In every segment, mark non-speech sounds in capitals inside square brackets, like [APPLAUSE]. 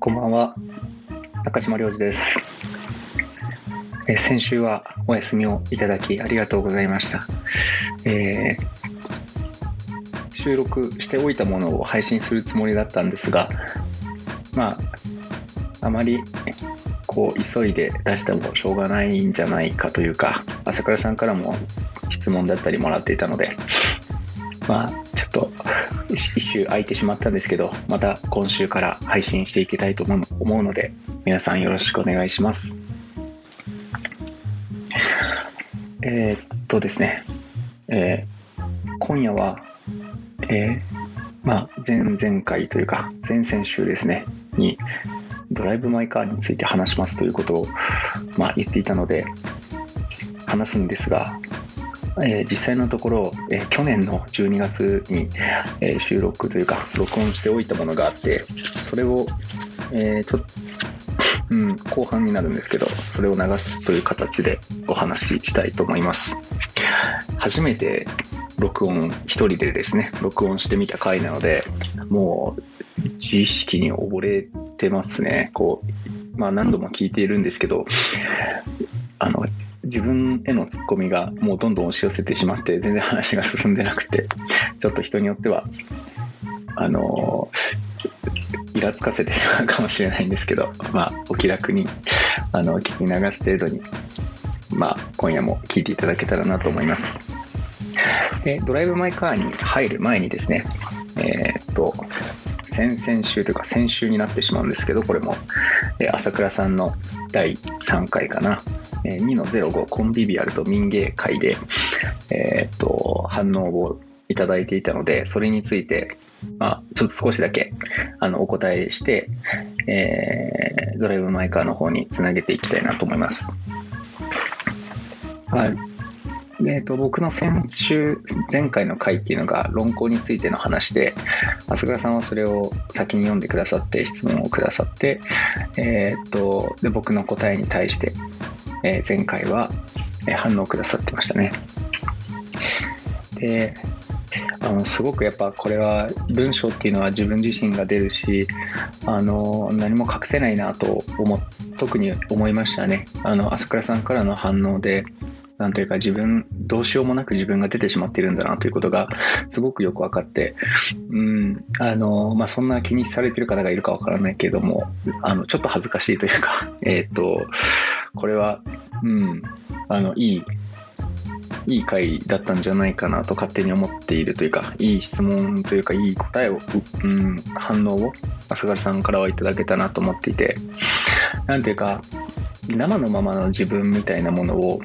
こんばんは。中島良二です。え先週はお休みをいただきありがとうございました。えー収録しておいたものを配信するつもりだったんですが、まあ、あまりこう急いで出してもしょうがないんじゃないかというか、朝倉さんからも質問だったりもらっていたので、まあ、ちょっと一周空いてしまったんですけど、また今週から配信していきたいと思うので、皆さんよろしくお願いします。えーっとですね、えー今夜は、えーまあ、前々回というか、前々週ですね、に、ドライブ・マイ・カーについて話しますということを、まあ、言っていたので、話すんですが、えー実際のところ、えー去年の12月に、えー収録というか録音しておいたものがあってそれを、えちょっと、[LAUGHS] うん、後半になるんですけどそれを流すという形でお話ししたいと思います。初めて録音一人でですね録音してみた回なのでもう自意識に溺れてますね。こうまあ何度も聞いているんですけどあの自分へのツッコミがもうどんどん押し寄せてしまって全然話が進んでなくてちょっと人によってはあのイラつかせてしまうかもしれないんですけどまあお気楽にあの聞き流す程度にまあ今夜も聞いていただけたらなと思います。でドライブ・マイ・カーに入る前にですねえーっと先々週というか先週になってしまうんですけどこれもえ朝倉さんの第3回かなえー2の05コンビビアルと民芸会で、えーっと反応をいただいていたのでそれについて、まあ、ちょっと少しだけあのお答えして、えードライブ・マイ・カーの方につなげていきたいなと思います。はいえっと、僕の先週前回の回っていうのが論考についての話で朝倉さんはそれを先に読んでくださって質問をくださって、えーっとで僕の答えに対して、えー前回は反応くださってましたね。であのすごくやっぱこれは文章っていうのは自分自身が出るしあの何も隠せないなと思特に思いましたねあの朝倉さんからの反応でなんというか自分どうしようもなく自分が出てしまっているんだなということが [LAUGHS] すごくよく分かってうんあの、まあ、そんな気にされてる方がいるか分からないけどもあのちょっと恥ずかしいというか [LAUGHS] えっ、とこれはうんあのいいいい回だったんじゃないかなと勝手に思っているというかいい質問というかいい答えを、うん、反応を朝倉さんからはいただけたなと思っていてなんていうか生のままの自分みたいなものを、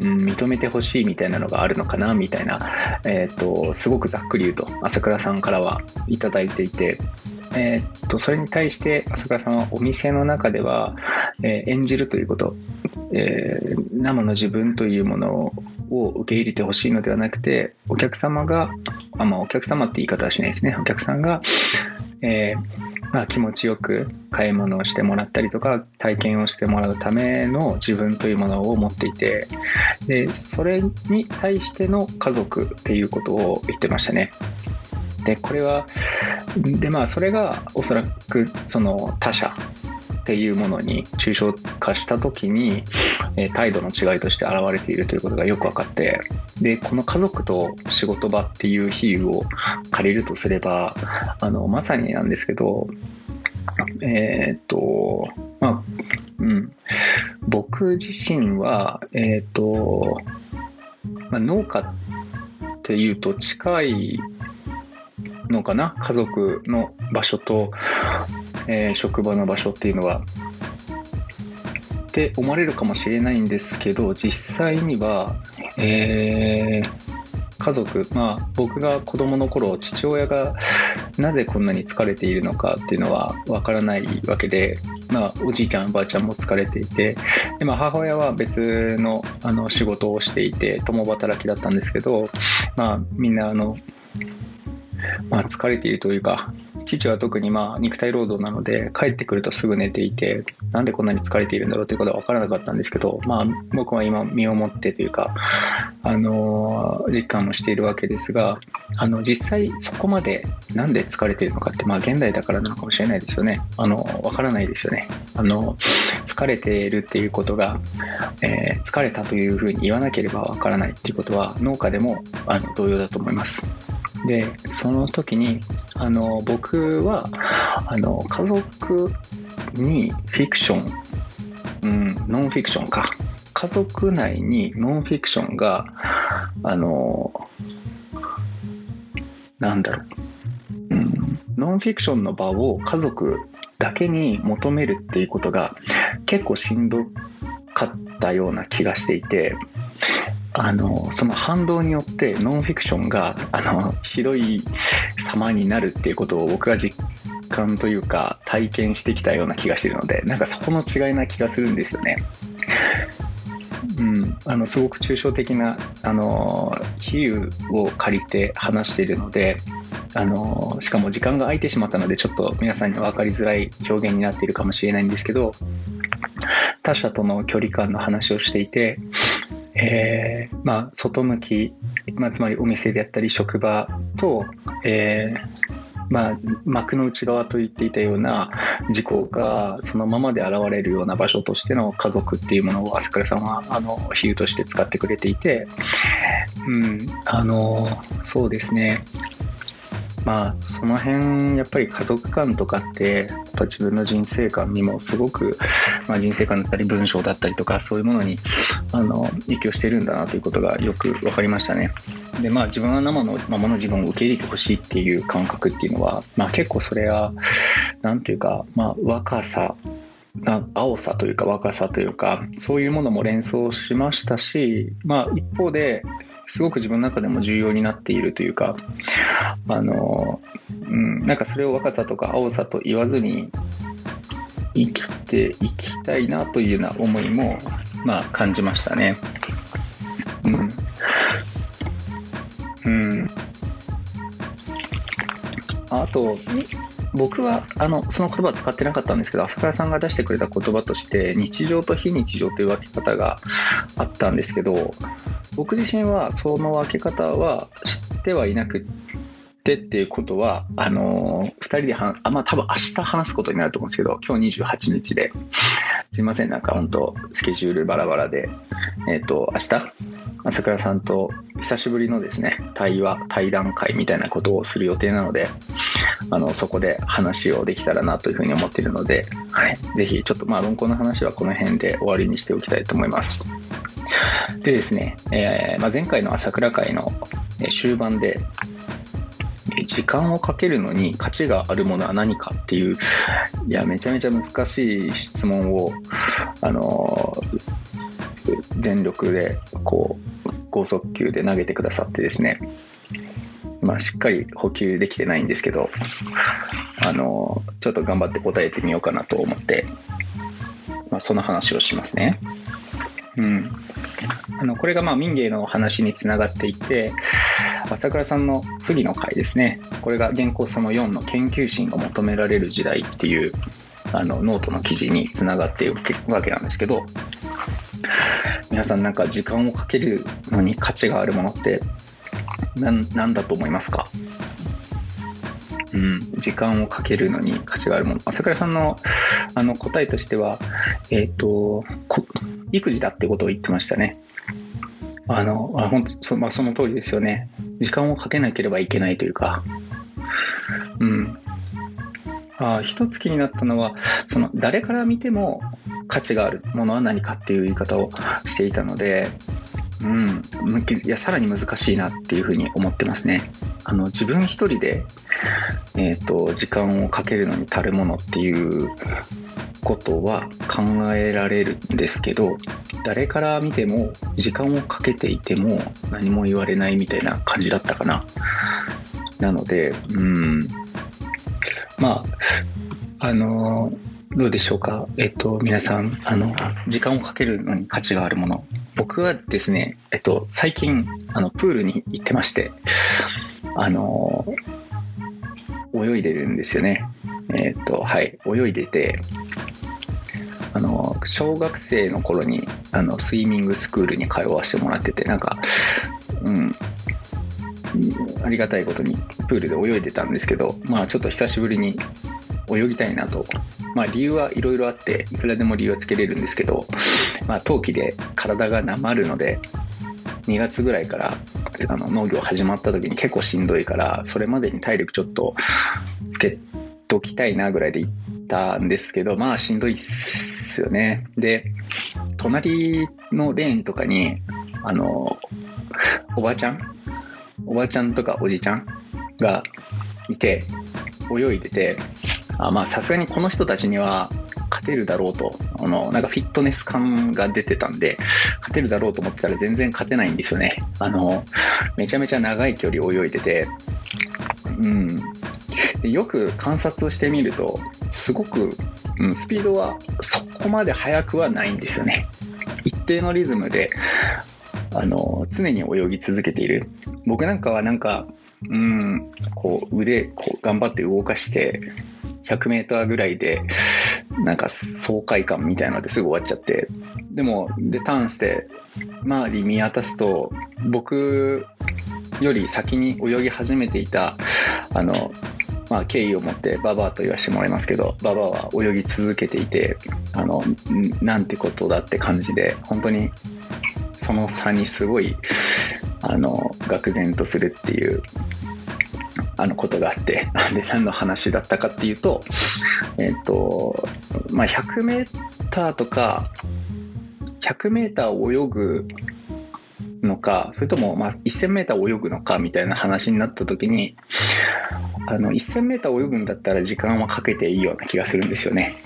うん、認めてほしいみたいなのがあるのかなみたいな、えー、とすごくざっくり言うと朝倉さんからはいただいていて。えー、とそれに対して朝倉さんはお店の中では、えー演じるということ、えー生の自分というものを受け入れてほしいのではなくてお客様があ、まあ、お客様って言い方はしないですねお客さんが、えーまあ、気持ちよく買い物をしてもらったりとか体験をしてもらうための自分というものを持っていてでそれに対しての家族っていうことを言ってましたね。でこれはでまあそれがおそらくその他者っていうものに抽象化した時に、え態度の違いとして現れているということがよく分かってでこの家族と仕事場っていう比喩を借りるとすればあのまさになんですけどえーっとまあうん。僕自身はえーっと、まあ、農家っていうと近いのかな？家族の場所と、えー職場の場所っていうのは。って思われるかもしれないんですけど実際には、えー家族まあ僕が子供の頃父親が [LAUGHS] なぜこんなに疲れているのかっていうのはわからないわけで、まあ、おじいちゃんおばあちゃんも疲れていてで、まあ、母親は別のあの仕事をしていて共働きだったんですけど、まあ、みんなあの、まあ、疲れているというか父は特にまあ肉体労働なので帰ってくるとすぐ寝ていてなんでこんなに疲れているんだろうということは分からなかったんですけど、まあ、僕は今身をもってというか、あの実感もしているわけですがあの実際そこまでなんで疲れているのかって、まあ、現代だからなのかもしれないですよね。あの分からないですよね。あの疲れているっていうことが、えー、疲れたというふうに言わなければ分からないっていうことは農家でもあの同様だと思います。でその時にあの僕はあの家族にフィクション、うん、ノンフィクションか。家族内にノンフィクションがあのなんだろう、うん、ノンフィクションの場を家族だけに求めるっていうことが結構しんどかったような気がしていてあのその反動によってノンフィクションがあのひどい様になるっていうことを僕が実感というか体験してきたような気がしてるのでなんかそこの違いな気がするんですよね。うん、あのすごく抽象的なあの比喩を借りて話しているのであのしかも時間が空いてしまったのでちょっと皆さんに分かりづらい表現になっているかもしれないんですけど他者との距離感の話をしていてえー、まあ、外向き、まあ、つまりお店であったり職場と、えー、まあ、幕の内側と言っていたような事故がそのままで現れるような場所としての家族っていうものを朝倉さんはあの比喩として使ってくれていて、うん、あのそうですね。まあその辺やっぱり家族観とかってやっぱ自分の人生観にもすごく、[LAUGHS] まあ、人生観だったり文章だったりとかそういうものにあの影響してるんだなということがよく分かりましたね。でまあ自分は生のままの自分を受け入れてほしいっていう感覚っていうのは、まあ、結構それは何ていうか、まあ、若さ青さというか若さというかそういうものも連想しましたし、まあ、一方ですごく自分の中でも重要になっているというかあの、うん、なんかそれを若さとか青さと言わずに生きていきたいなというような思いも、まあ、感じましたね。うん、うん、あと僕はあのその言葉は使ってなかったんですけど朝倉さんが出してくれた言葉として日常と非日常という分け方があったんですけど僕自身はその分け方は知ってはいなくてっていうことはあのー、2人ではあまあ多分明日話すことになると思うんですけど今日28日ですいませんなんか本当スケジュールバラバラでえっ、ー、と明日朝倉さんと久しぶりのですね対話対談会みたいなことをする予定なのであのそこで話をできたらなというふうに思っているので、はい、ぜひちょっとまあ論考の話はこの辺で終わりにしておきたいと思います。でですね、えー、まあ、前回の朝倉会の終盤で、時間をかけるのに価値があるものは何かっていう、いや、めちゃめちゃ難しい質問を、あの全力で、こう、高速球で投げてくださってですね、まあ、しっかり補給できてないんですけど、あのちょっと頑張って答えてみようかなと思って、まあ、その話をしますね。うん、あのこれがまあ民芸の話につながっていて朝倉さんの次の回ですね。これが原稿その4の研究心が求められる時代っていうあのノートの記事につながっているわけなんですけど皆さんなんか時間をかけるのに価値があるものって何だと思いますか？うん、時間をかけるのに価値があるもの朝倉さんのあの答えとしては、えーと、育児だってことを言ってましたね。あのあ本当そ,、まあ、その通りですよね。時間をかけなければいけないというか、うん、あ一つ気になったのはその誰から見ても価値があるものは何かっていう言い方をしていたので、うん、いやさらに難しいなっていうふうに思ってますね。あの自分一人で、えーと、時間をかけるのに足るものっていうことは考えられるんですけど誰から見ても時間をかけていても何も言われないみたいな感じだったかな。なのでうん。まああのどうでしょうか、えっと、皆さんあの時間をかけるのに価値があるもの。僕はですね、えっと、最近あのプールに行ってましてあの泳いでるんですよね。えっ、と、はい、泳いでて、あの小学生の頃にあのスイミングスクールに通わせてもらっててなんかうん。ありがたいことにプールで泳いでたんですけどまあちょっと久しぶりに泳ぎたいなと。まあ理由はいろいろあっていくらでも理由はつけれるんですけどまあ冬季で体がなまるので2月ぐらいからあの農業始まった時に結構しんどいからそれまでに体力ちょっとつけときたいなぐらいで行ったんですけどまあしんどいっすよね。で隣のレーンとかにあのおばちゃんおばちゃんとかおじちゃんがいて泳いでてあまあさすがにこの人たちには勝てるだろうとあのなんかフィットネス感が出てたんで勝てるだろうと思ってたら全然勝てないんですよね。あのめちゃめちゃ長い距離泳いでてうん。でよく観察してみるとすごく、うん、スピードはそこまで速くはないんですよね。一定のリズムであの常に泳ぎ続けている。僕なんかはなんかうんこう腕こう頑張って動かして 100m ぐらいでなんか爽快感みたいのですぐ終わっちゃって。でもでターンして周り見渡すと僕より先に泳ぎ始めていたあのまあ、敬意を持ってババアと言わせてもらいますけどババアは泳ぎ続けていてあのなんてことだって感じで本当にその差にすごいあの愕然とするっていうあのことがあって [LAUGHS] で何の話だったかっていうとえ、ー、とまあ 100m とか 100m 泳ぐのかそれともまあ 1000m 泳ぐのかみたいな話になった時にあの 1000m 泳ぐんだったら時間はかけていいような気がするんですよね。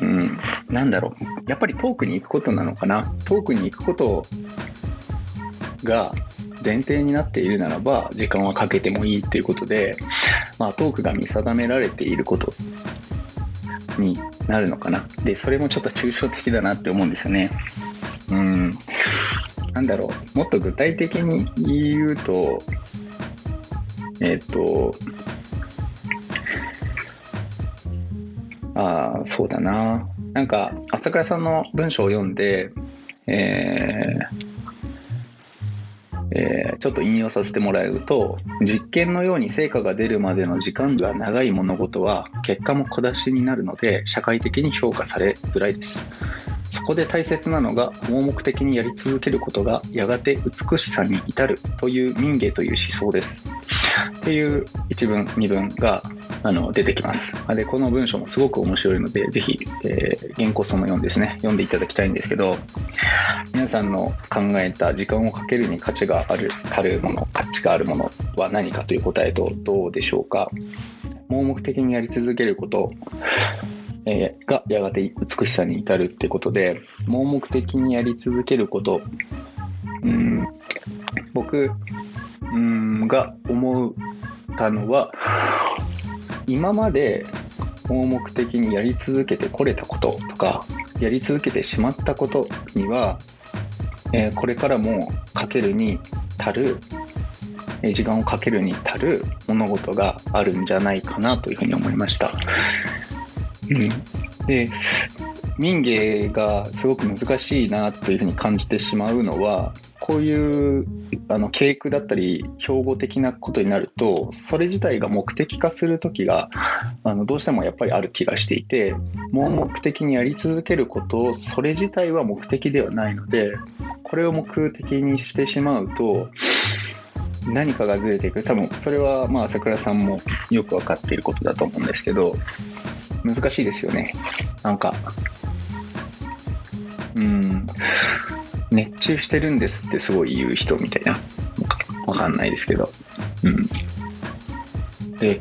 うん、なんだろう。やっぱり遠くに行くことなのかな。遠くに行くことが前提になっているならば時間はかけてもいいっていうことで、まあ、トークが見定められていることになるのかな。でそれもちょっと抽象的だなって思うんですよね。うん。なんだろう。もっと具体的に言うとえっ、とああそうだな。なんか朝倉さんの文章を読んでえーえー、ちょっと引用させてもらうと実験のように成果が出るまでの時間が長い物事は結果も小出しになるので社会的に評価されづらいです。そこで大切なのが盲目的にやり続けることがやがて美しさに至るという民芸という思想ですっていう一文二文があの出てきます。で、この文章もすごく面白いので、ぜひ、えー、原稿その4ですね、読んでいただきたいんですけど、皆さんの考えた時間をかけるに価値がある、たるもの、価値があるものは何かという答えとどうでしょうか。盲目的にやり続けること、えー、がやがて美しさに至るっていうことで、盲目的にやり続けること、うん、僕、うん、が思ったのは、今まで盲目的にやり続けてこれたこととかやり続けてしまったことには、えー、これからもかけるに足る時間をかけるに足る物事があるんじゃないかなというふうに思いました。うん、で民芸がすごく難しいなというふうに感じてしまうのはこういうあの教育だったり標語的なことになるとそれ自体が目的化する時があのどうしてもやっぱりある気がしていて盲目的にやり続けることをそれ自体は目的ではないのでこれを目的にしてしまうと何かがずれていく。多分それはまあ朝倉さんもよく分かっていることだと思うんですけど難しいですよね。なんか。うん。熱中してるんですってすごい言う人みたいな。わかんないですけど。うん。で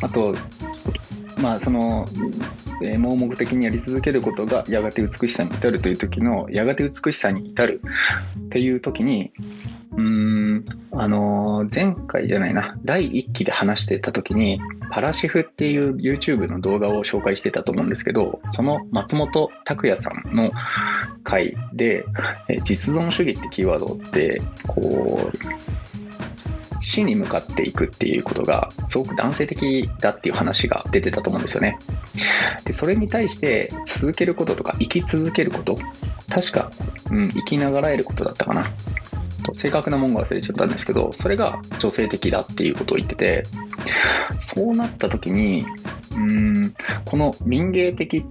あとまあその盲目的にやり続けることがやがて美しさに至るという時のやがて美しさに至るっていう時にうーんあの前回じゃないな第1期で話してた時にパラシフっていう YouTube の動画を紹介してたと思うんですけどその松本拓也さんの回で実存主義ってキーワードってこう死に向かっていくっていうことがすごく男性的だっていう話が出てたと思うんですよね。でそれに対して続けることとか生き続けること確か、うん、生きながらえることだったかな。正確な文言忘れちゃったんですけどそれが女性的だっていうことを言っててそうなった時にうんこの民芸的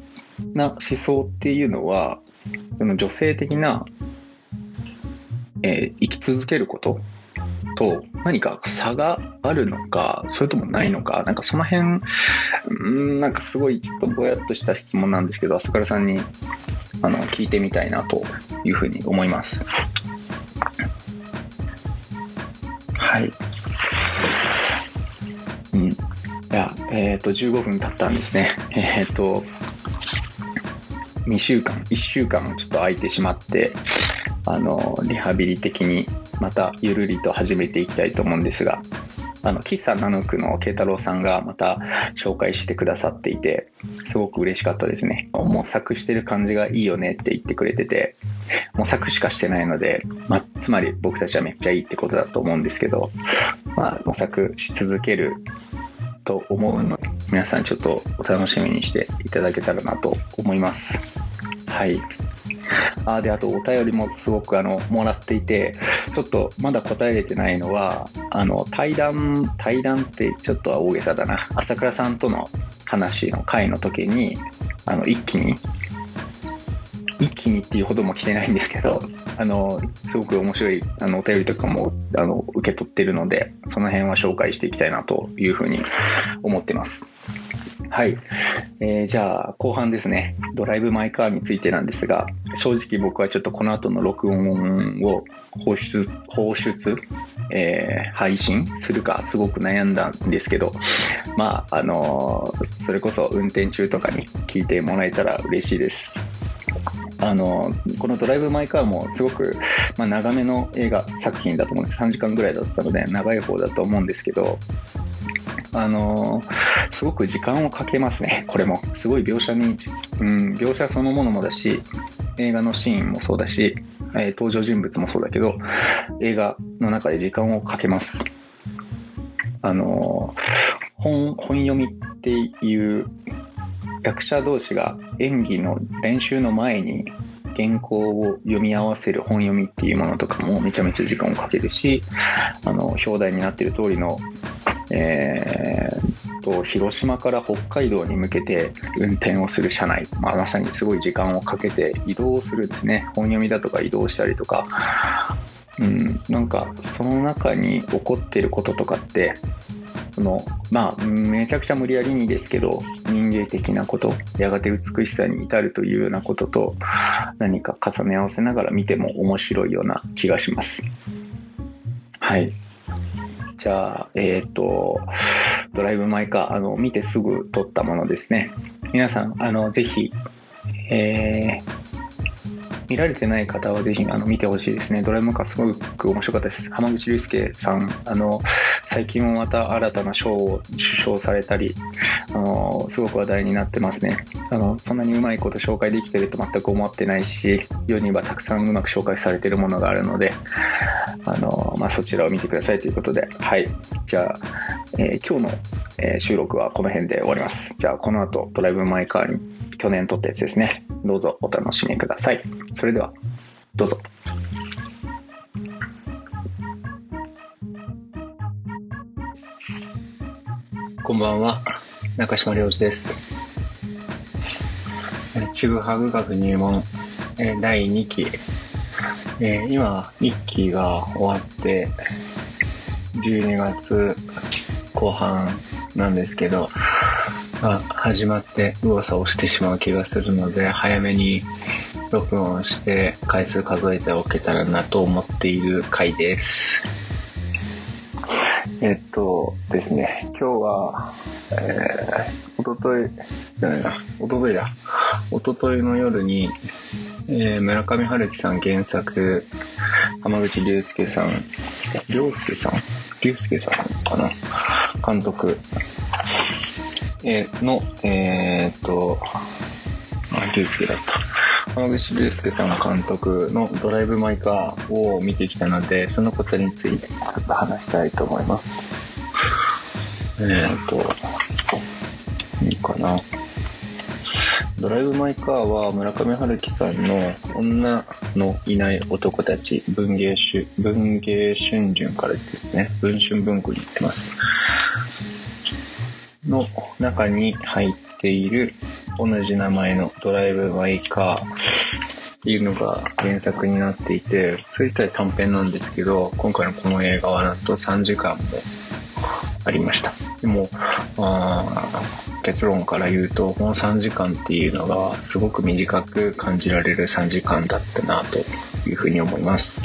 な思想っていうのは女性的な、えー、生き続けることと何か差があるのかそれともないのかなんかその辺うんなんかすごいちょっとぼやっとした質問なんですけど朝倉さんにあの聞いてみたいなというふうに思います。はい。うん。いや、えっ、ー、と、15分経ったんですね。えっ、ー、と、2週間、1週間ちょっと空いてしまって、あの、リハビリ的にまたゆるりと始めていきたいと思うんですが、あの、喫茶ナヌクの慶太郎さんがまた紹介してくださっていて、すごく嬉しかったですね。模索してる感じがいいよねって言ってくれてて、模索しかしてないので、まあ、つまり僕たちはめっちゃいいってことだと思うんですけど、まあ、模索し続けると思うので、皆さんちょっとお楽しみにしていただけたらなと思います。はい。[LAUGHS] あであとお便りもすごくあのもらっていてちょっとまだ答えれてないのはあの対談対談ってちょっとは大げさだな。朝倉さんとの話の回の時にあの一気に一気にっていうほども来てないんですけどあのすごく面白いあのお便りとかもあの受け取ってるのでその辺は紹介していきたいなというふうに思ってます。はい、えー、じゃあ後半ですね。ドライブ・マイ・カーについてなんですが正直僕はちょっとこの後の録音を放出放出、えー、配信するかすごく悩んだんですけどまああのー、それこそ運転中とかに聞いてもらえたら嬉しいです。あのこの「ドライブ・マイ・カー」もすごく、[LAUGHS] まあ、長めの映画作品だと思うんです3時間ぐらいだったので長い方だと思うんですけどあの、すごく時間をかけますね、これも。すごい描写に、うん、描写そのものもだし、映画のシーンもそうだし、えー、登場人物もそうだけど、映画の中で時間をかけます。あの、本、本読みっていう役者同士が演技の練習の前に原稿を読み合わせる本読みっていうものとかもめちゃめちゃ時間をかけるし [LAUGHS] あの表題になってる通りのえー、と広島から北海道に向けて運転をする車内、まあ、まさにすごい時間をかけて移動するんですね。本読みだとか移動したりとか、うん、なんかその中に起こってることとかってそのまあめちゃくちゃ無理やりにですけど人間的なことやがて美しさに至るというようなことと何か重ね合わせながら見ても面白いような気がします。はいじゃあ、えっ、ー、と、ドライブ・マイ・カー、あの、見てすぐ撮ったものですね。皆さん、あの、ぜひ、えー、見られてない方はぜひあの見てほしいですね。ドラえもんがすごく面白かったです。浜口竜介さん、あの、最近もまた新たな賞を受賞されたり、あの、すごく話題になってますね。あの、そんなにうまいこと紹介できてると全く思ってないし、世にはたくさんうまく紹介されてるものがあるので、あの、まあ、そちらを見てくださいということで、はい。じゃあ、えー、今日の、えー、収録はこの辺で終わります。じゃあ、この後、ドライブ・マイ・カーに去年撮ったやつですね。どうぞお楽しみください。それでは、どうぞ。こんばんは、中島良二です。ちぐはぐ学入門第2期、今1期が終わって12月後半なんですけど、が始まって動作をしてしまう気がするので、早めに録音して回数数えておけたらなと思っている回です。えっとですね、今日は、えー、おととい、じゃないな、おとといだ。おとといの夜に、えー、村上春樹さん原作、浜口竜介さん、竜介さん？竜介さんかな？監督えの、えー、っと、あ、竜介だった。浜口竜介さん監督のドライブ・マイ・カーを見てきたので、そのことについてちょっと話したいと思います。えーと、いいかな。ドライブ・マイ・カーは村上春樹さんの女のいない男たち文芸春文芸春秋からですね文春文庫に行ってますの中に入っている同じ名前のドライブ・マイ・カーっていうのが原作になっていてそれ自体短編なんですけど今回のこの映画はなんと3時間もありました。でも、あ結論から言うと、この3時間っていうのがすごく短く感じられる3時間だったなというふうに思います。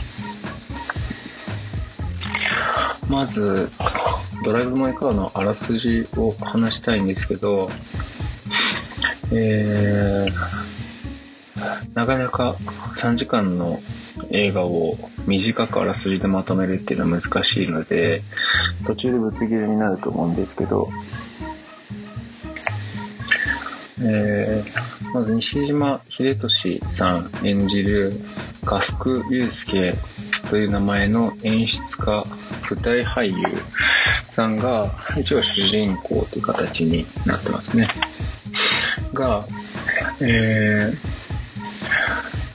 まず、ドライブ・マイ・カーのあらすじを話したいんですけど、えー、なかなか3時間の映画を短くあらすじでまとめるっていうのは難しいので、途中でぶつ切れになると思うんですけど、えー、まず西島秀俊さん演じる家福祐介という名前の演出家、舞台俳優さんが一応主人公という形になってますね。が、えー、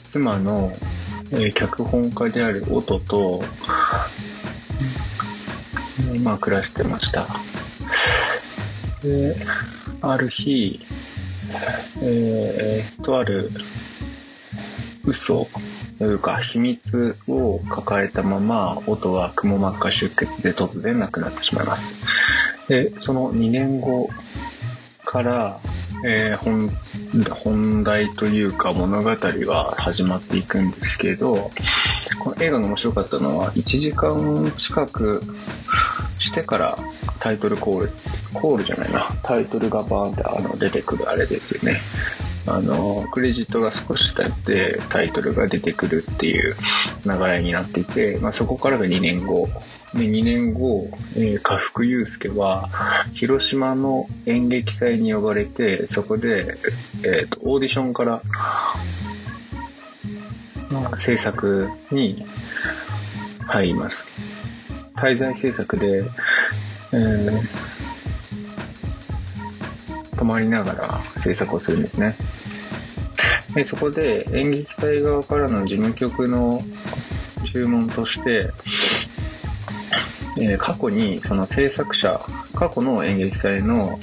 妻のえー、脚本家である音と、まあ、暮らしてました。で、ある日、えー、とある嘘というか秘密を抱えたまま音はくも膜下出血で突然亡くなってしまいます。で、その2年後から、えー、本本題というか物語は始まっていくんですけど、この映画が面白かったのは1時間近くしてからタイトルコール、コールじゃないな、タイトルがバーンってあの出てくるあれですよね。あの、クレジットが少し経ってタイトルが出てくるっていう流れになっていて、まあ、そこからが2年後。で、2年後、えー、家福祐介は、広島の演劇祭に呼ばれて、そこで、えっ、ー、と、オーディションから、制作に入ります。滞在制作で、えー、泊まりながら制作をするんですね。でそこで演劇祭側からの事務局の注文として、えー、過去にその制作者、過去の演劇祭の、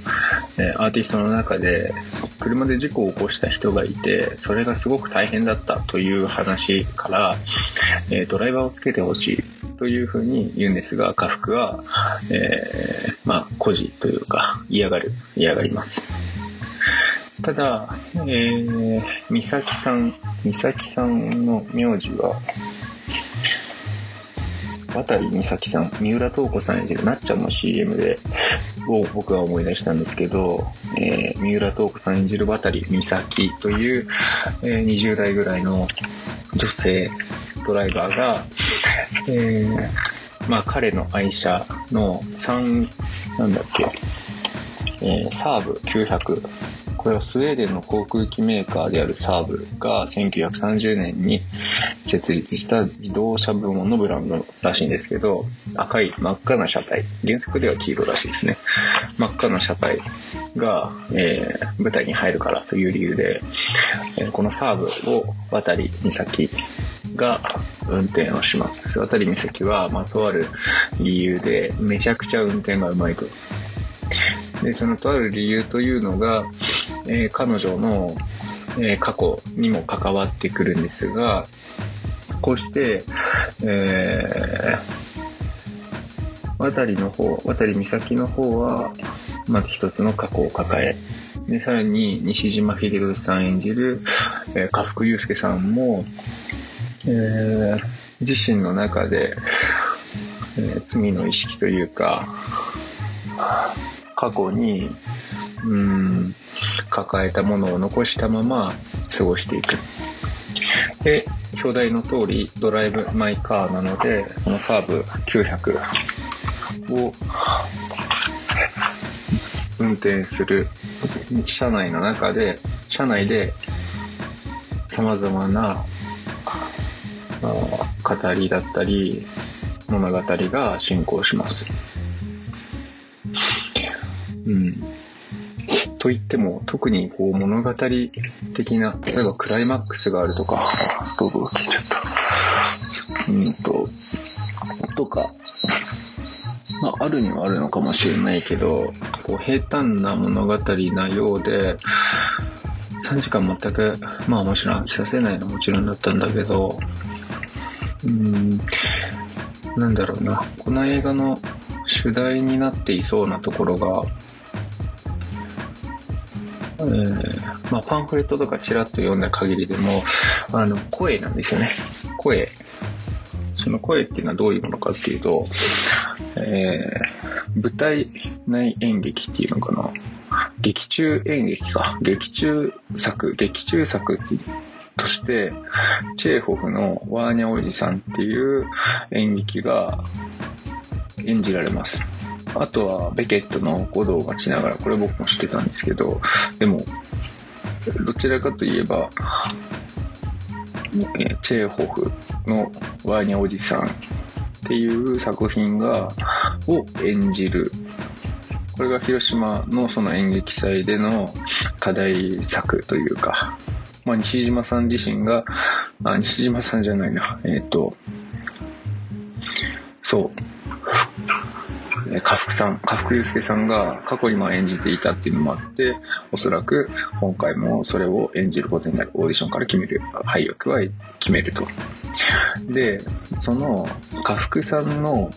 えー、アーティストの中で車で事故を起こした人がいて、それがすごく大変だったという話から、えー、ドライバーをつけてほしいというふうに言うんですが、家福は、えー、まあ、孤児というか、嫌がる、嫌がります。ただ、えー、美咲さん、美咲さんの名字は、渡美咲さん、三浦透子さん演じるなっちゃんの CM で、を僕は思い出したんですけど、えー、三浦透子さん演じる渡美咲という、えー、20代ぐらいの女性ドライバーが、えー、まあ彼の愛車の3、なんだっけ、えー、サーブ900これはスウェーデンの航空機メーカーであるサーブが1930年に設立した自動車部門のブランドらしいんですけど、赤い真っ赤な車体、原則では黄色らしいですね。真っ赤な車体が、えー、舞台に入るからという理由で、え、このサーブを渡り岬が運転をします。渡り岬は、まあ、とある理由でめちゃくちゃ運転がうまいと。で、そのとある理由というのが、えー、彼女の、えー、過去にも関わってくるんですが、こうして、えー、渡りの方、渡り岬の方は、まず一つの過去を抱え、で、さらに西島秀俊さん演じる、えー、家福祐介さんも、えー、自身の中で、えー、罪の意識というか、過去に、うん、抱えたものを残したまま過ごしていく。で、表題の通りドライブマイカーなので、このサーブ900を運転する車内の中で、車内で様々な語りだったり物語が進行します。うん。と言っても、特にこう物語的な、例えばクライマックスがあるとか、どうぞ聞いちゃった。うんと、とか、まあ、あるにはあるのかもしれないけど、こう平坦な物語なようで、3時間全く、まあもちろん飽きさせないのもちろんだったんだけど、うーん、なんだろうな、この映画の主題になっていそうなところが、えー、まあ、パンフレットとかちらっと読んだ限りでも、あの、声なんですよね。声。その声っていうのはどういうものかっていうと、えー、舞台内演劇っていうのかな。劇中演劇か。劇中作、劇中作として、チェーホフのワーニャおじさんっていう演劇が演じられます。あとは、ベケットの鼓動を待ちながら、これ僕も知ってたんですけど、でも、どちらかといえば、チェーホフのワーニャおじさんっていう作品が、を演じる。これが広島のその演劇祭での課題作というか、まあ、西島さん自身が、あ、西島さんじゃないな、えっ、ー、と、そう、家福さん、家福祐介さんが過去にま演じていたっていうのもあって、おそらく今回もそれを演じることになるオーディションから決める、配役は決めると。で、その家福さんの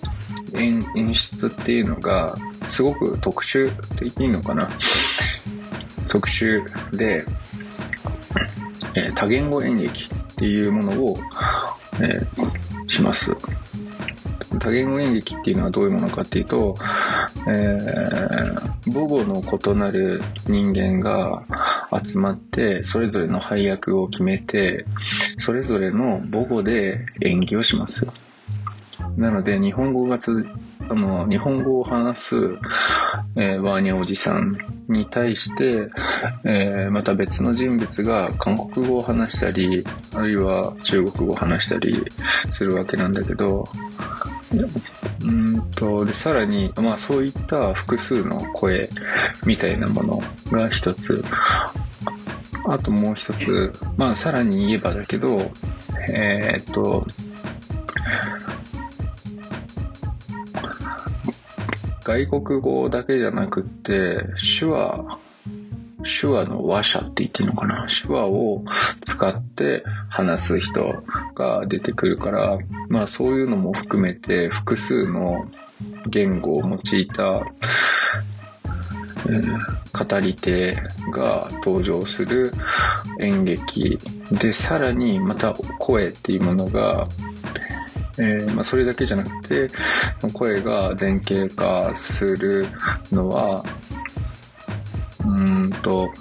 演演出っていうのが、すごく特殊って言っていいのかな？特殊で、えー、多言語演劇っていうものを、えー、します。多言語演劇っていうのはどういうものかっていうと、えー、母語の異なる人間が集まって、それぞれの配役を決めて、それぞれの母語で演技をします。なので、日本語がつ、あの、日本語を話す、えー、ワーニャおじさんに対して、えー、また別の人物が韓国語を話したり、あるいは中国語を話したりするわけなんだけど、うんと、で、さらに、まあそういった複数の声みたいなものが一つ、あともう一つ、まあさらに言えばだけど、えー、っと、外国語だけじゃなくって、手話手話の話者って言ってるのかな？手話を使って話す人が出てくるから、まあそういうのも含めて複数の言語を用いた、えー、語り手が登場する演劇。で、さらにまた声っていうものがえー、まあ、それだけじゃなくて声が前傾化するのはうんと、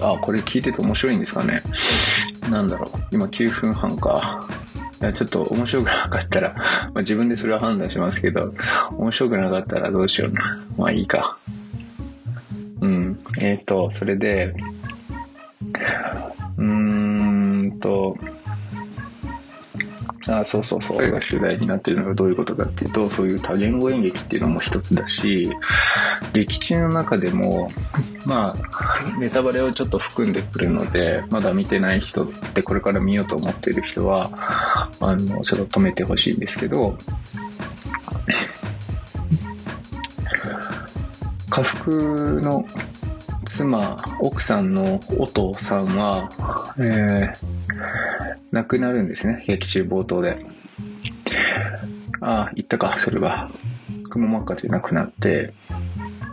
あ、これ聞いてて面白いんですかね。なんだろう。今9分半か。いや、ちょっと面白くなかったら、[LAUGHS] まあ、自分でそれは判断しますけど、面白くなかったらどうしような。まあいいか。うん。えっ、ー、と、それで、うーんと、あそうそうそう。それが主題になっているのがどういうことかっていうと、そういう多言語演劇っていうのも一つだし、劇中の中でも、まあ、ネタバレをちょっと含んでくるので、まだ見てない人ってこれから見ようと思ってる人は、あの、ちょっと止めてほしいんですけど、家福の妻、奥さんのお父さんは、えー亡くなるんですね、劇中冒頭で。ああ、言ったか、それは。くも膜下で亡くなって、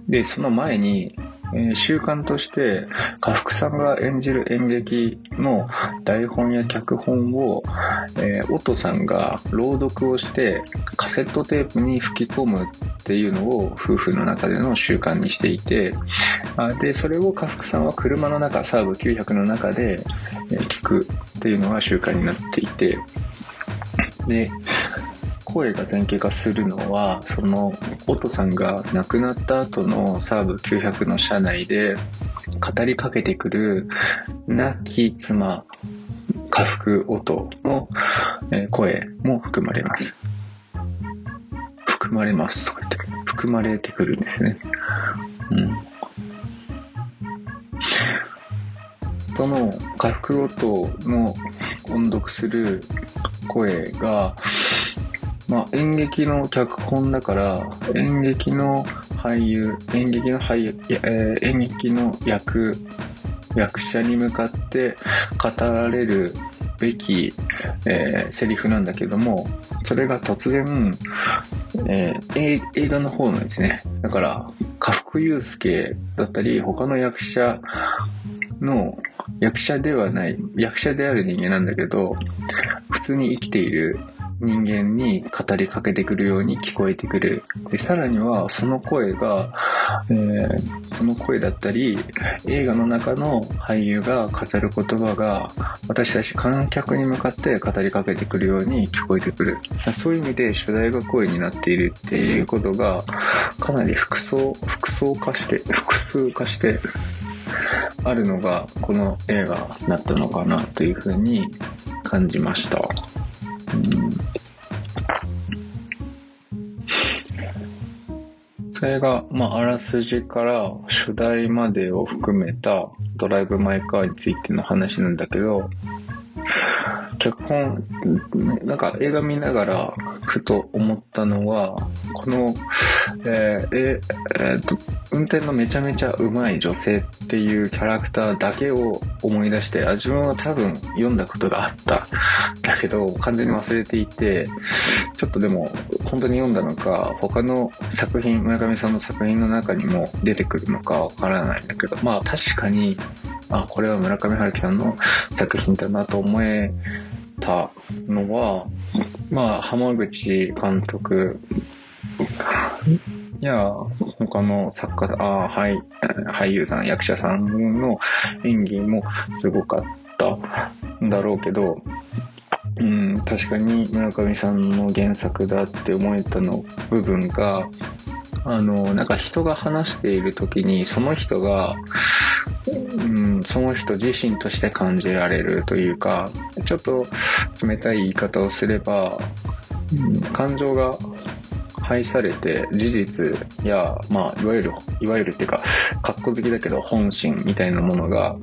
で、その前に、えー、習慣として、家福さんが演じる演劇の台本や脚本を、えー、音さんが朗読をして、カセットテープに吹き込むっていうのを夫婦の中での習慣にしていて、あで、それを家福さんは車の中、サーブ900の中で、え、聞くっていうのが習慣になっていて、で、声が前傾化するのは、その、オトさんが亡くなった後のサーブ900の車内で、語りかけてくる亡き妻、家福音の声も含まれます。含まれますとか言って、含まれてくるんですね。うん。その家福音の音読する声が、まあ、演劇の脚本だから、演劇の俳優、演劇の俳優、えー、演劇の役、役者に向かって語られるべき、えー、セリフなんだけども、それが突然、えー、映画の方のですね、だから、家福祐介だったり、他の役者の、役者ではない、役者である人間なんだけど、普通に生きている人間に語りかけてくるように聞こえてくる。で、さらにはその声が、えー、その声だったり、映画の中の俳優が語る言葉が、私たち観客に向かって語りかけてくるように聞こえてくる。そういう意味で主題が声になっているっていうことが、かなり複層、複層化して、複数化してあるのが、この映画だったのかなというふうに感じました。それが、まあ、あらすじから主題までを含めたドライブ・マイ・カーについての話なんだけど、脚本、なんか映画見ながらふと思ったのは、この、えー、ええー、と、運転のめちゃめちゃうまい女性っていうキャラクターだけを思い出して、あ、自分は多分読んだことがあった。だけど、完全に忘れていて、ちょっとでも、本当に読んだのか、他の作品、村上さんの作品の中にも出てくるのかわからないんだけど、まあ確かに、あ、これは村上春樹さんの作品だなと思えたのは、まあ、浜口監督や、他の作家、あ俳俳優さん、役者さんの演技もすごかったんだろうけど、うん、確かに村上さんの原作だって思えたの部分が、あの、なんか人が話している時に、その人が、うん、その人自身として感じられるというか、ちょっと冷たい言い方をすれば、感情が配されて事実や、まあ、いわゆる、いわゆるっていうか、格好好きだけど本心みたいなものが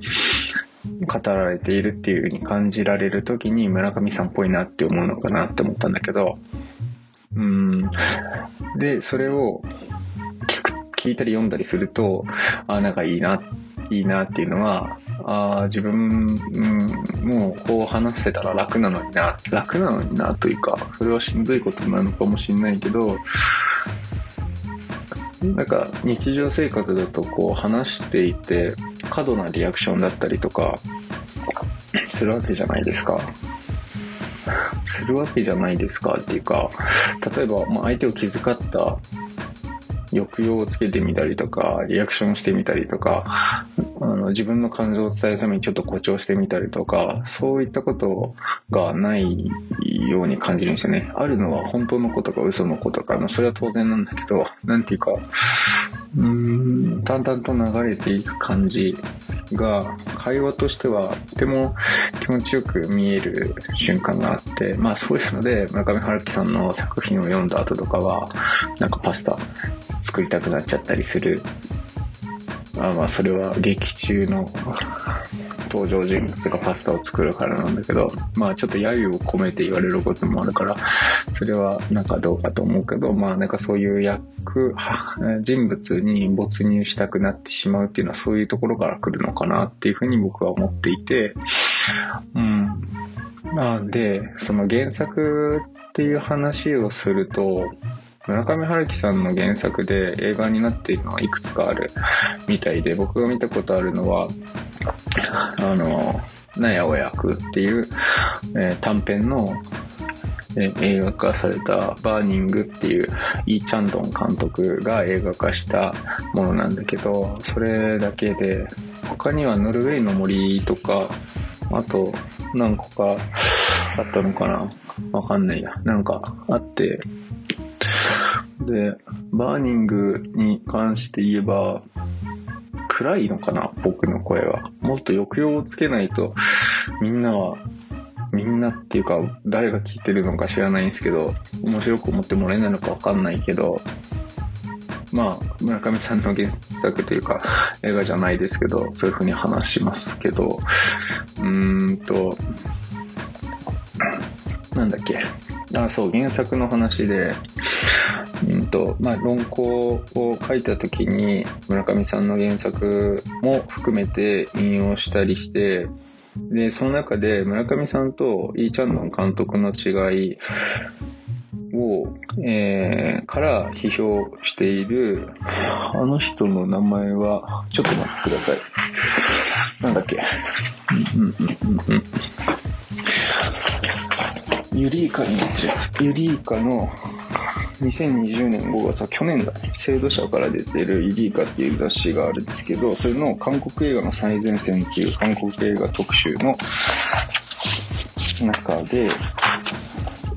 語られているっていう風に感じられる時に村上さんっぽいなって思うのかなって思ったんだけど、うん、で、それを聞、いたり読んだりすると、あ、なんかいいな、いいなっていうのは、あ自分、うん、もうこう話せたら楽なのにな、楽なのになというか、それはしんどいことなのかもしれないけど、なんか日常生活だとこう話していて過度なリアクションだったりとかするわけじゃないですか。するわけじゃないですかっていうか、例えば、まあ、相手を気遣った抑揚をつけてみたりとか、リアクションしてみたりとか、あの自分の感情を伝えるためにちょっと誇張してみたりとか、そういったことがないように感じるんですよね。あるのは本当のことか嘘のことか、それは当然なんだけど、なんていうか、うーん、淡々と流れていく感じが、会話としてはとても気持ちよく見える瞬間があって、まあそういうので、村上春樹さんの作品を読んだ後とかは、なんかパスタ作りたくなっちゃったりする。あまあ、それは劇中の登場人物がパスタを作るからなんだけど、まあちょっと揶揄を込めて言われることもあるから、それはなんかどうかと思うけど、まあなんかそういう役、人物に没入したくなってしまうっていうのはそういうところから来るのかなっていうふうに僕は思っていて、うん。まあで、その原作っていう話をすると、村上春樹さんの原作で映画になっているのはいくつかある [LAUGHS] みたいで、僕が見たことあるのは、あの、納屋親役っていう、えー、短編の、えー、映画化されたバーニングっていうイー・チャンドン監督が映画化したものなんだけど、それだけで、他にはノルウェーの森とか、あと何個かあったのかな？わかんないや。なんかあって、で、バーニングに関して言えば、暗いのかな僕の声は。もっと抑揚をつけないと、みんなは、みんなっていうか、誰が聞いてるのか知らないんですけど、面白く思ってもらえないのかわかんないけど、まあ、村上さんの原作というか、映画じゃないですけど、そういう風に話しますけど、うーんと、なんだっけ。あ、そう、原作の話で、うんと、まあ、論考を書いた時に、村上さんの原作も含めて引用したりして、で、その中で村上さんとイーチャンドン監督の違いを、えー、から批評している、あの人の名前は、ちょっと待ってください。なんだっけ？うんうんうんうん。ユリイカになってるやつ。ユリイカの2020年5月は去年だね、青土社から出てるユリイカっていう雑誌があるんですけど、それの韓国映画の最前線っていう韓国映画特集の中で、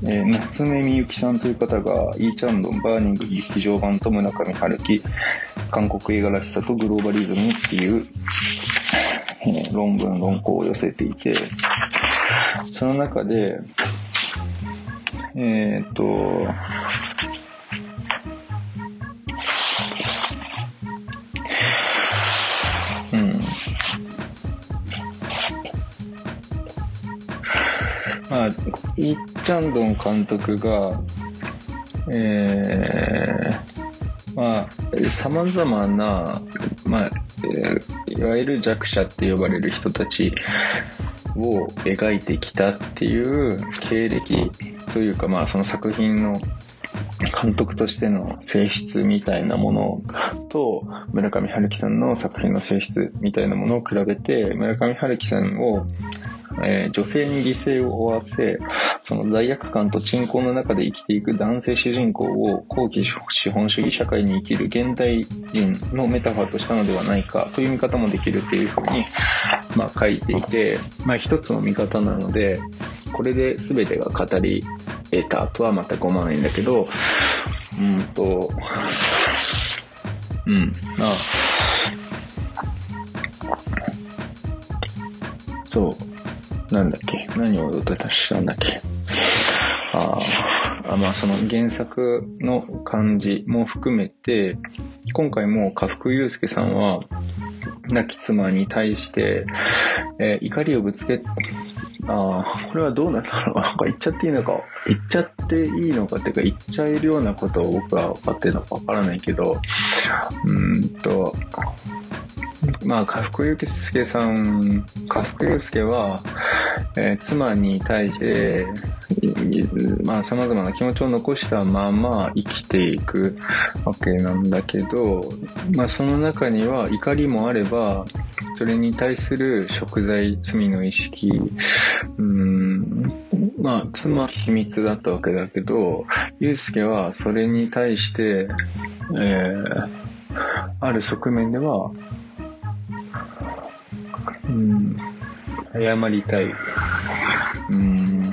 えー、夏目みゆきさんという方が、イーチャンドン、バーニング劇場版と村上春樹、韓国映画らしさとグローバリズムっていう、えー、論文、論考を寄せていて、その中で、えー、っと、うん。まあ、イ・チャンドン監督が、えー、まあ、様々な、まあ、いわゆる弱者って呼ばれる人たちを描いてきたっていう経歴というか、まあ、その作品の監督としての性質みたいなものと、村上春樹さんの作品の性質みたいなものを比べて、村上春樹さんをえー、女性に犠牲を負わせ、その罪悪感と鎮魂の中で生きていく男性主人公を後期資本主義社会に生きる現代人のメタファーとしたのではないかという見方もできるっていうふうに、まあ、書いていて、まあ、一つの見方なので、これで全てが語り得たとは全く思わないんだけど、うんと、うん、あ、そう、なんだっけ？何を歌したんだっけ？ああ、まあその原作の感じも含めて、今回も家福祐介さんは、亡き妻に対して、えー、怒りをぶつけ、ああ、これはどうなんだろう。なんか言っちゃっていいのか、言っちゃっていいのかっていうか、言っちゃえるようなことを僕は分かってるのか分からないけど、うんと、まあ、家福祐介さん、家福祐介は、えー、妻に対して、まあ、様々な気持ちを残したまま生きていくわけなんだけど、まあ、その中には怒りもあれば、それに対する贖罪、罪の意識、うん、まあ、妻秘密だったわけだけど、祐介はそれに対して、えー、ある側面では、うん、謝りたい。うん、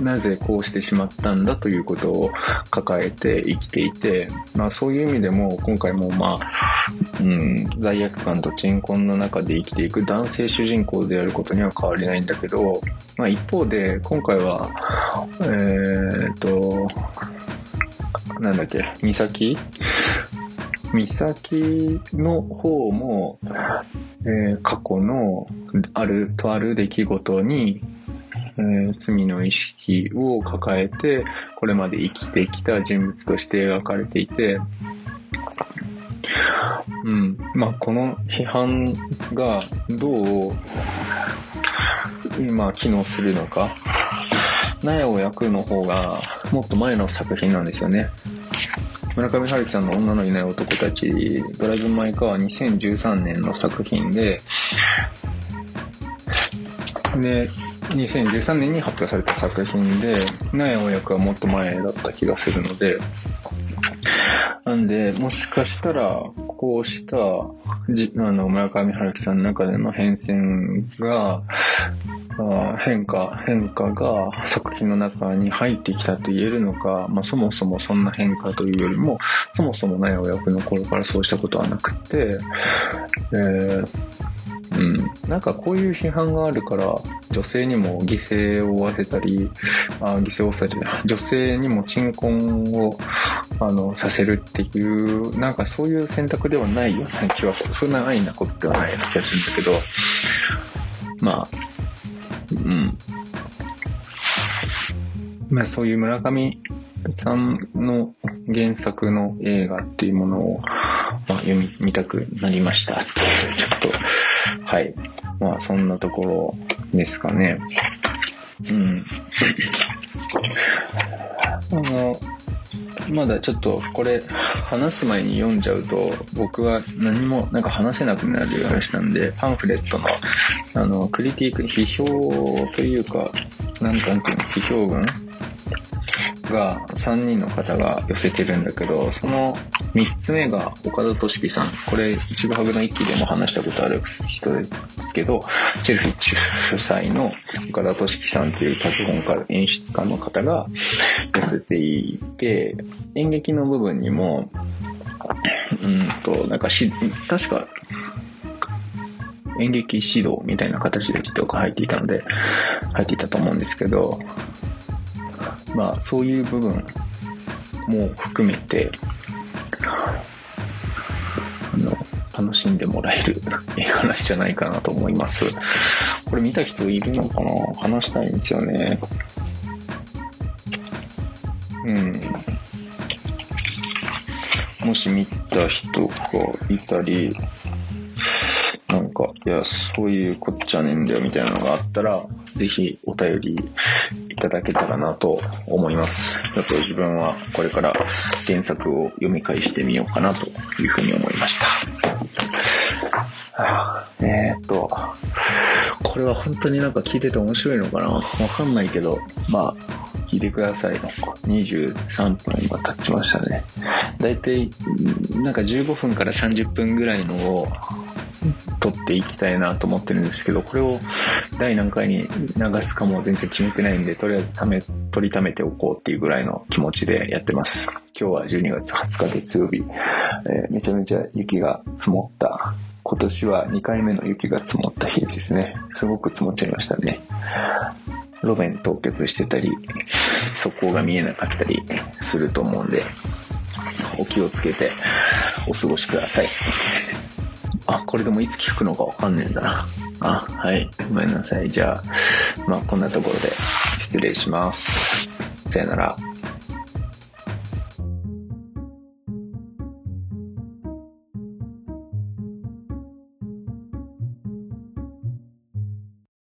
なぜこうしてしまったんだということを抱えて生きていて、まあそういう意味でも今回もまあ、うん、罪悪感と鎮魂の中で生きていく男性主人公であることには変わりないんだけど、まあ一方で今回は、えー、っと、なんだっけ、美咲美咲の方も、えー、過去のあるとある出来事に、えー、罪の意識を抱えて、これまで生きてきた人物として描かれていて、うん。まあ、この批判がどう、今、機能するのか。苗を焼くの方が、もっと前の作品なんですよね。村上春樹さんの女のいない男たち、ドライブ・マイ・カーは2013年の作品で、で、2013年に発表された作品で、苗親役はもっと前だった気がするので、なんで、もしかしたら、こうした、じあの、村上春樹さんの中での変遷が、変化、変化が作品の中に入ってきたと言えるのか、まあ、そもそもそんな変化というよりも、そもそもないお役の頃からそうしたことはなくて、えーうん、なんかこういう批判があるから女性にも犠牲を負わせたりあ犠牲をされて女性にも鎮魂をあのさせるっていうなんかそういう選択ではないような気はそんな安易なことではないような気がするんだけどまあうんまあそういう村上さんの原作の映画っていうものを、まあ、読み、見たくなりましたっていう、[LAUGHS] ちょっと、はい。まあ、そんなところですかね。うん。あの、まだちょっとこれ話す前に読んじゃうと僕は何もなんか話せなくなる話なんでパンフレットのあのクリティック批評というかなんか批評文が3人の方が寄せてるんだけど、その3つ目が岡田敏樹さん。これ、一部ハグの一期でも話したことある人ですけど、チェルフィッチ主催の岡田敏樹さんっていう脚本家、演出家の方が寄せていて、演劇の部分にも、うんと、なんかし、確か、演劇指導みたいな形でちょっと入っていたので、入っていたと思うんですけど、まあそういう部分も含めて、あの、楽しんでもらえる [LAUGHS] 映画なんじゃないかなと思います。これ見た人いるのかな？話したいんですよね。うん。もし見た人がいたり、なんか、いや、そういうこっちゃねえんだよみたいなのがあったら、ぜひお便りいただけたらなと思います。だと自分はこれから原作を読み返してみようかなというふうに思いました。えー、っと、これは本当になんか聞いてて面白いのかな？わかんないけど、まあ、聞いてください。23分今経ちましたね。だいたいなんか15分から30分ぐらいのを撮っていきたいなと思ってるんですけど、これを第何回に流すかも全然決めてないんで、とりあえずため、取りためておこうっていうぐらいの気持ちでやってます。今日は12月20日月曜日、えー、めちゃめちゃ雪が積もった、今年は2回目の雪が積もった日ですね。すごく積もっちゃいましたね。路面凍結してたり、速攻が見えなかったりすると思うんで、お気をつけてお過ごしください。あ、これでもいつ聞くのかわかんねえんだな。あ、はい。ごめんなさい。じゃあ、まあこんなところで失礼します。さよなら。